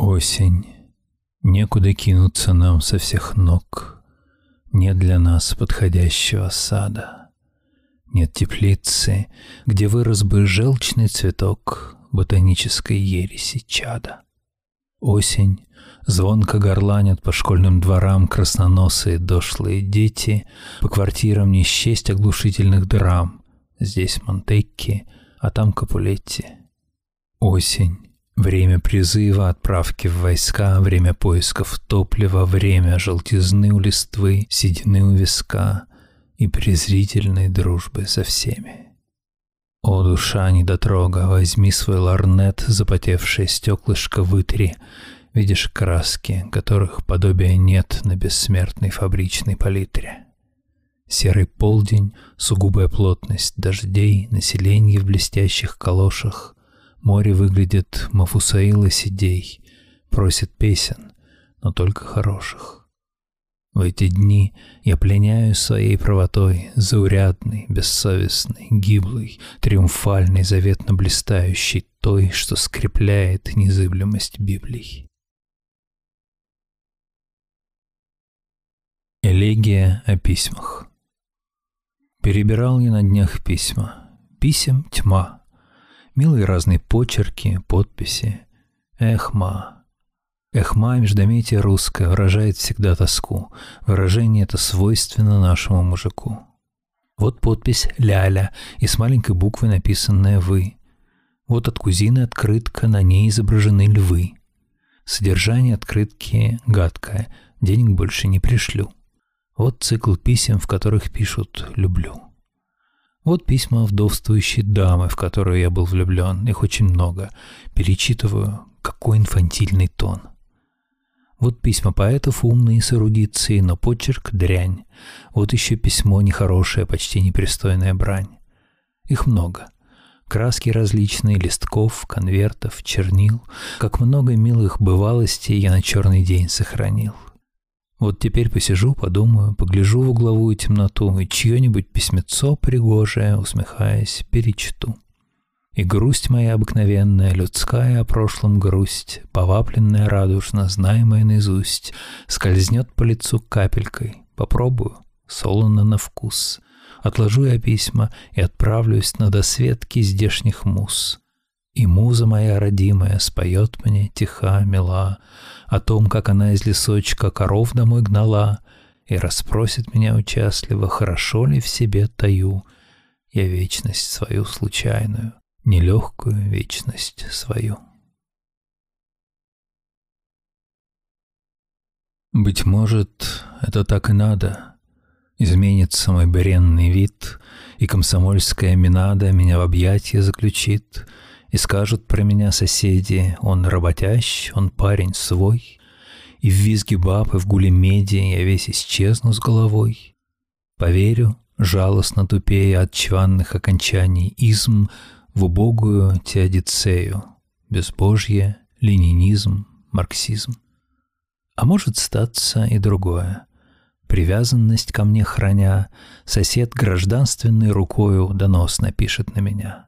Осень. Некуда кинуться нам со всех ног. Нет для нас подходящего сада. Нет теплицы, где вырос бы желчный цветок ботанической ереси чада. Осень. Звонко горланят по школьным дворам красноносые дошлые дети, по квартирам не счесть оглушительных драм. Здесь Монтекки, а там Капулетти. Осень. Время призыва, отправки в войска, время поисков топлива, время желтизны у листвы, седины у виска и презрительной дружбы со всеми. О, душа недотрога, возьми свой ларнет, запотевшее стеклышко вытри, видишь краски, которых подобия нет на бессмертной фабричной палитре. Серый полдень, сугубая плотность дождей, население в блестящих калошах, Море выглядит Мафусаила сидей, просит песен, но только хороших. В эти дни я пленяю своей правотой, заурядный, бессовестный, гиблый, триумфальный, заветно блистающий той, что скрепляет незыблемость Библий. Элегия о письмах Перебирал я на днях письма. Писем тьма — Милые разные почерки, подписи. Эхма. Эхма, междометие русское, выражает всегда тоску. Выражение это свойственно нашему мужику. Вот подпись «Ляля» и с маленькой буквы написанная «Вы». Вот от кузины открытка, на ней изображены львы. Содержание открытки гадкое, денег больше не пришлю. Вот цикл писем, в которых пишут «люблю». Вот письма вдовствующей дамы, в которую я был влюблен. Их очень много. Перечитываю. Какой инфантильный тон. Вот письма поэтов умные с эрудицией, но почерк — дрянь. Вот еще письмо нехорошее, почти непристойная брань. Их много. Краски различные, листков, конвертов, чернил. Как много милых бывалостей я на черный день сохранил. Вот теперь посижу, подумаю, погляжу в угловую темноту и чье-нибудь письмецо пригожее, усмехаясь, перечту. И грусть моя обыкновенная, людская о прошлом грусть, повапленная радужно, знаемая наизусть, скользнет по лицу капелькой. Попробую, солоно на вкус. Отложу я письма и отправлюсь на досветки здешних мус. И муза моя родимая споет мне тиха, мила, О том, как она из лесочка коров домой гнала, И расспросит меня участливо, хорошо ли в себе таю Я вечность свою случайную, нелегкую вечность свою. Быть может, это так и надо. Изменится мой бренный вид, И комсомольская минада Меня в объятия заключит — и скажут про меня соседи, он работящ, он парень свой, И в визге баб и в гуле меди я весь исчезну с головой. Поверю, жалостно тупея от чванных окончаний изм В убогую теодицею, безбожье, ленинизм, марксизм. А может статься и другое. Привязанность ко мне храня, Сосед гражданственной рукою донос напишет на меня —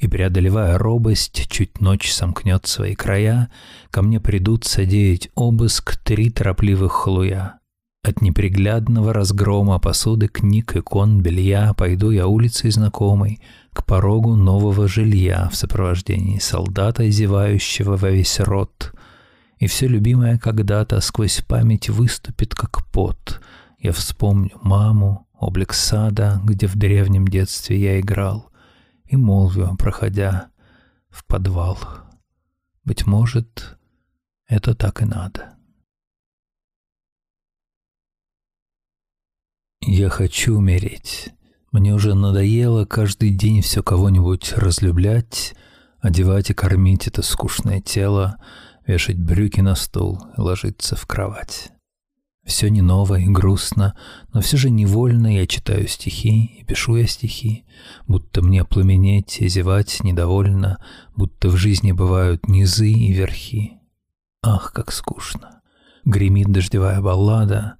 и, преодолевая робость, чуть ночь сомкнет свои края, ко мне придут содеять обыск три торопливых хлуя. От неприглядного разгрома посуды, книг, икон, белья пойду я улицей знакомой к порогу нового жилья в сопровождении солдата, зевающего во весь рот. И все любимое когда-то сквозь память выступит, как пот. Я вспомню маму, облик сада, где в древнем детстве я играл — и молвью, проходя в подвал. Быть может, это так и надо. Я хочу умереть. Мне уже надоело каждый день все кого-нибудь разлюблять, одевать и кормить это скучное тело, вешать брюки на стол и ложиться в кровать. Все не ново и грустно, но все же невольно я читаю стихи и пишу я стихи, будто мне пламенеть и зевать недовольно, будто в жизни бывают низы и верхи. Ах, как скучно! Гремит дождевая баллада,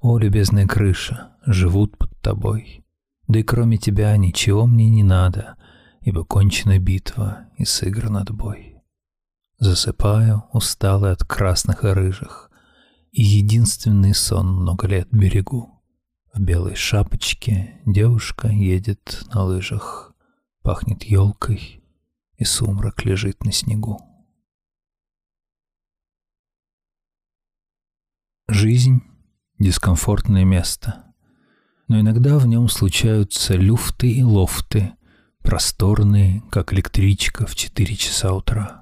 о, любезная крыша, живут под тобой. Да и кроме тебя ничего мне не надо, ибо кончена битва и сыгран отбой. Засыпаю, усталый от красных и рыжих, И единственный сон много лет берегу. В белой шапочке девушка едет на лыжах, Пахнет елкой, и сумрак лежит на снегу. Жизнь — дискомфортное место, но иногда в нем случаются люфты и лофты, просторные, как электричка в четыре часа утра.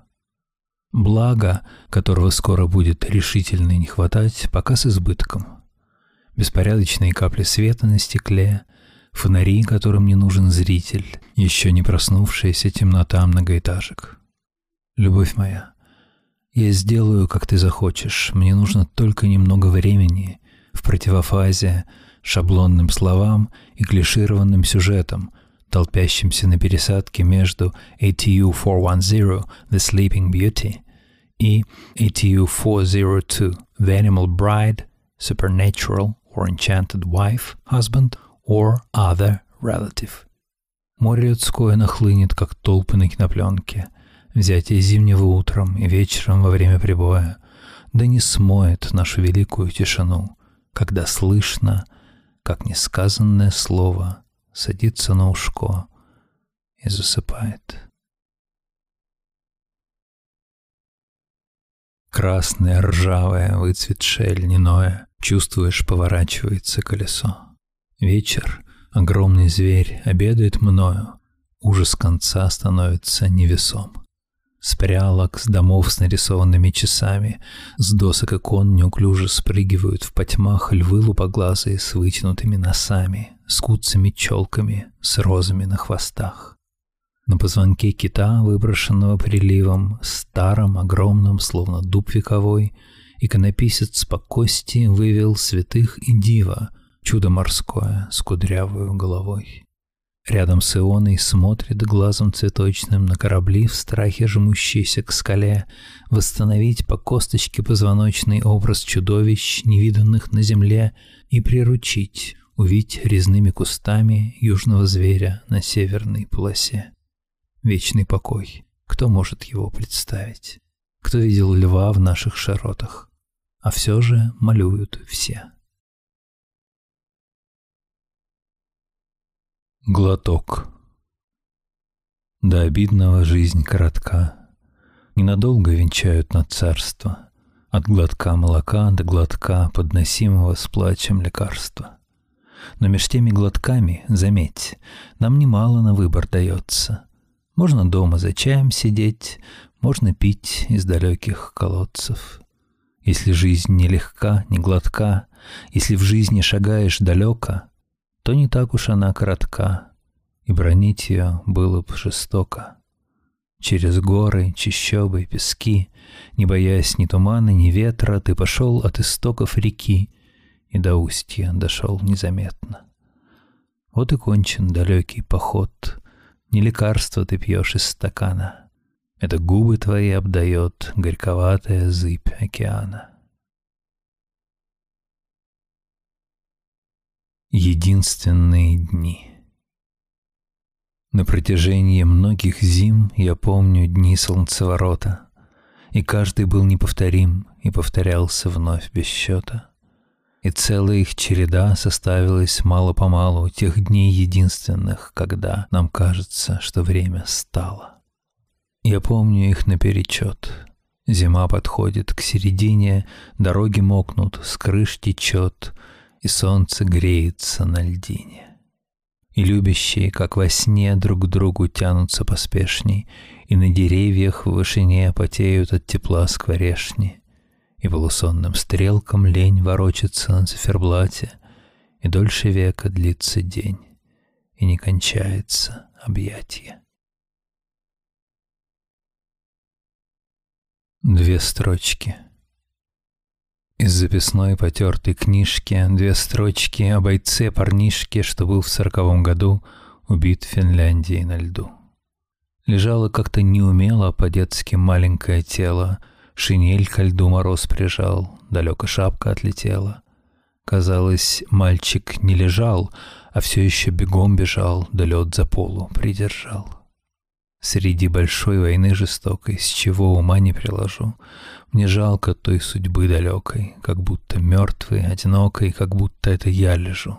Благо, которого скоро будет решительно не хватать, пока с избытком. Беспорядочные капли света на стекле, фонари, которым не нужен зритель, еще не проснувшаяся темнота многоэтажек. Любовь моя, я сделаю, как ты захочешь, мне нужно только немного времени в противофазе шаблонным словам и клишированным сюжетам, толпящимся на пересадке между ATU 410 The Sleeping Beauty и ATU 402 The Animal Bride, Supernatural or Enchanted Wife, Husband or Other Relative. Море людское нахлынет, как толпы на кинопленке. Взятие зимнего утром и вечером во время прибоя, да не смоет нашу великую тишину, когда слышно, как несказанное слово садится на ушко и засыпает. Красное, ржавое, выцветшее, льняное, чувствуешь, поворачивается колесо. Вечер, огромный зверь, обедает мною, ужас конца становится невесом. С прялок, с домов с нарисованными часами, с досок икон неуклюже спрыгивают в потьмах львы лупоглазые с вытянутыми носами, с куцами челками, с розами на хвостах. На позвонке кита, выброшенного приливом, старом, огромном, словно дуб вековой, иконописец кости вывел святых и дива, чудо морское с кудрявою головой. Рядом с Ионой смотрит глазом цветочным на корабли в страхе жмущиеся к скале, восстановить по косточке позвоночный образ чудовищ, невиданных на земле, и приручить, увидеть резными кустами южного зверя на северной полосе. Вечный покой. Кто может его представить? Кто видел льва в наших широтах? А все же малюют все. Глоток. До обидного жизнь коротка. Ненадолго венчают на царство. От глотка молока до глотка, подносимого с плачем лекарства. Но меж теми глотками, заметь, нам немало на выбор дается. Можно дома за чаем сидеть, можно пить из далеких колодцев. Если жизнь не легка, не глотка, если в жизни шагаешь далеко, то не так уж она коротка, и бронить ее было бы жестоко. Через горы, чащобы, пески, не боясь ни тумана, ни ветра, ты пошел от истоков реки и до устья дошел незаметно. Вот и кончен далекий поход, не лекарство ты пьешь из стакана, это губы твои обдает горьковатая зыбь океана. Единственные дни. На протяжении многих зим я помню дни солнцеворота, и каждый был неповторим и повторялся вновь без счета. И целая их череда составилась мало-помалу тех дней единственных, когда нам кажется, что время стало. Я помню их наперечет. Зима подходит к середине, дороги мокнут, с крыш течет — и солнце греется на льдине. И любящие, как во сне, друг к другу тянутся поспешней, и на деревьях в вышине потеют от тепла скворешни, и полусонным стрелкам лень ворочается на циферблате, и дольше века длится день, и не кончается объятие. Две строчки — из записной потертой книжки две строчки о бойце-парнишке, что был в сороковом году убит в Финляндии на льду. Лежало как-то неумело по-детски маленькое тело, шинель ко льду мороз прижал, далеко шапка отлетела. Казалось, мальчик не лежал, а все еще бегом бежал, да лед за полу придержал. Среди большой войны жестокой, с чего ума не приложу, Мне жалко той судьбы далекой, Как будто мертвой, одинокой, Как будто это я лежу,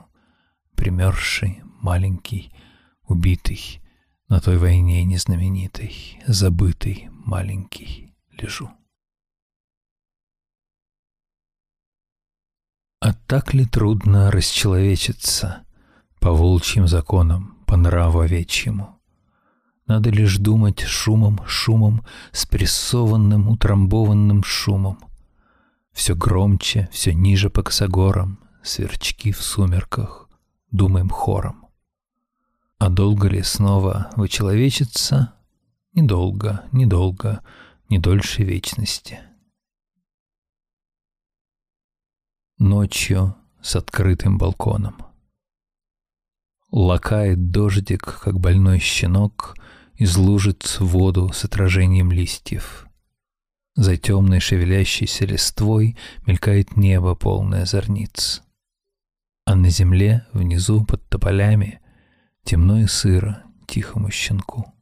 Примерзший, маленький, убитый, На той войне незнаменитой, Забытый, маленький, лежу. Так ли трудно расчеловечиться По волчьим законам, по нраву овечьему? Надо лишь думать шумом, шумом, спрессованным, утрамбованным шумом. Все громче, все ниже по косогорам, сверчки в сумерках, думаем хором. А долго ли снова вычеловечиться? Недолго, недолго, не дольше вечности. Ночью с открытым балконом. Лакает дождик, как больной щенок, из лужиц воду с отражением листьев. За темной шевелящейся листвой мелькает небо, полное зорниц. А на земле, внизу, под тополями, темно и сыро тихому щенку.